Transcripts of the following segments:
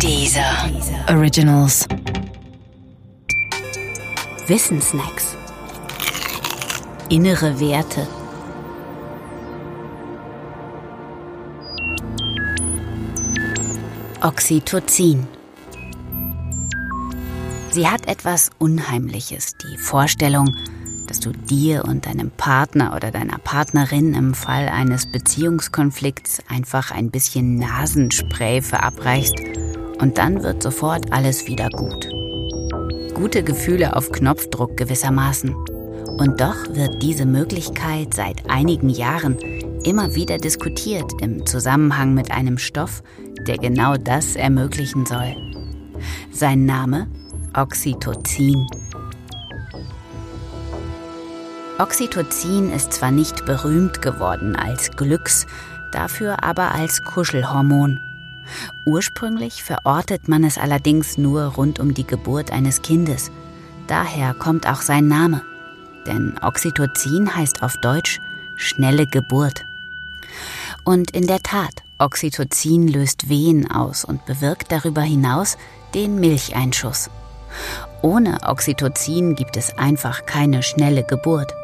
Dieser Originals. Wissensnacks. Innere Werte. Oxytocin. Sie hat etwas Unheimliches, die Vorstellung, dass du dir und deinem Partner oder deiner Partnerin im Fall eines Beziehungskonflikts einfach ein bisschen Nasenspray verabreichst und dann wird sofort alles wieder gut. Gute Gefühle auf Knopfdruck gewissermaßen. Und doch wird diese Möglichkeit seit einigen Jahren immer wieder diskutiert im Zusammenhang mit einem Stoff, der genau das ermöglichen soll. Sein Name Oxytocin. Oxytocin ist zwar nicht berühmt geworden als Glücks, dafür aber als Kuschelhormon. Ursprünglich verortet man es allerdings nur rund um die Geburt eines Kindes. Daher kommt auch sein Name. Denn Oxytocin heißt auf Deutsch schnelle Geburt. Und in der Tat, Oxytocin löst Wehen aus und bewirkt darüber hinaus den Milcheinschuss. Ohne Oxytocin gibt es einfach keine schnelle Geburt.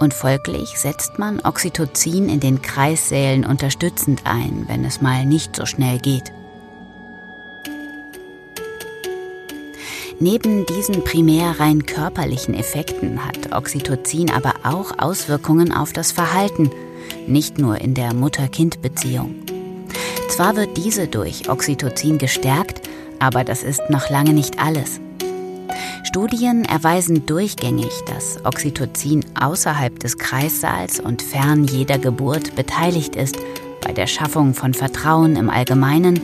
Und folglich setzt man Oxytocin in den Kreissälen unterstützend ein, wenn es mal nicht so schnell geht. Neben diesen primär rein körperlichen Effekten hat Oxytocin aber auch Auswirkungen auf das Verhalten, nicht nur in der Mutter-Kind-Beziehung. Zwar wird diese durch Oxytocin gestärkt, aber das ist noch lange nicht alles. Studien erweisen durchgängig, dass Oxytocin außerhalb des Kreissaals und fern jeder Geburt beteiligt ist bei der Schaffung von Vertrauen im Allgemeinen,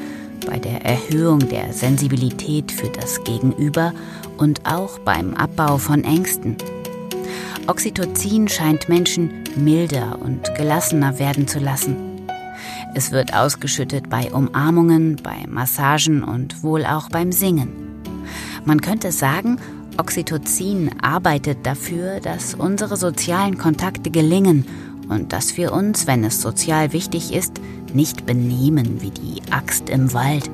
bei der Erhöhung der Sensibilität für das Gegenüber und auch beim Abbau von Ängsten. Oxytocin scheint Menschen milder und gelassener werden zu lassen. Es wird ausgeschüttet bei Umarmungen, bei Massagen und wohl auch beim Singen. Man könnte sagen, Oxytocin arbeitet dafür, dass unsere sozialen Kontakte gelingen und dass wir uns, wenn es sozial wichtig ist, nicht benehmen wie die Axt im Wald.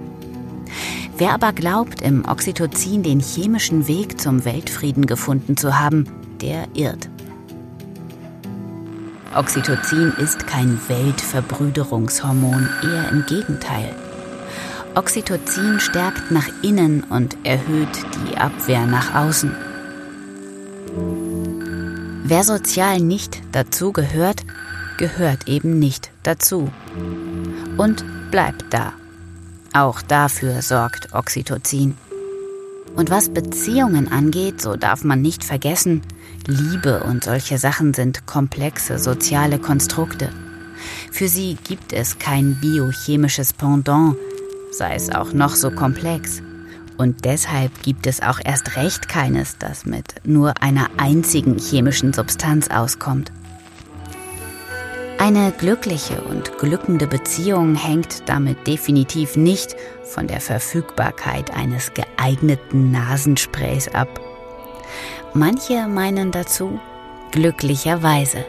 Wer aber glaubt, im Oxytocin den chemischen Weg zum Weltfrieden gefunden zu haben, der irrt. Oxytocin ist kein Weltverbrüderungshormon, eher im Gegenteil. Oxytocin stärkt nach innen und erhöht die Abwehr nach außen. Wer sozial nicht dazu gehört, gehört eben nicht dazu. Und bleibt da. Auch dafür sorgt Oxytocin. Und was Beziehungen angeht, so darf man nicht vergessen, Liebe und solche Sachen sind komplexe soziale Konstrukte. Für sie gibt es kein biochemisches Pendant, sei es auch noch so komplex. Und deshalb gibt es auch erst recht keines, das mit nur einer einzigen chemischen Substanz auskommt. Eine glückliche und glückende Beziehung hängt damit definitiv nicht von der Verfügbarkeit eines geeigneten Nasensprays ab. Manche meinen dazu glücklicherweise.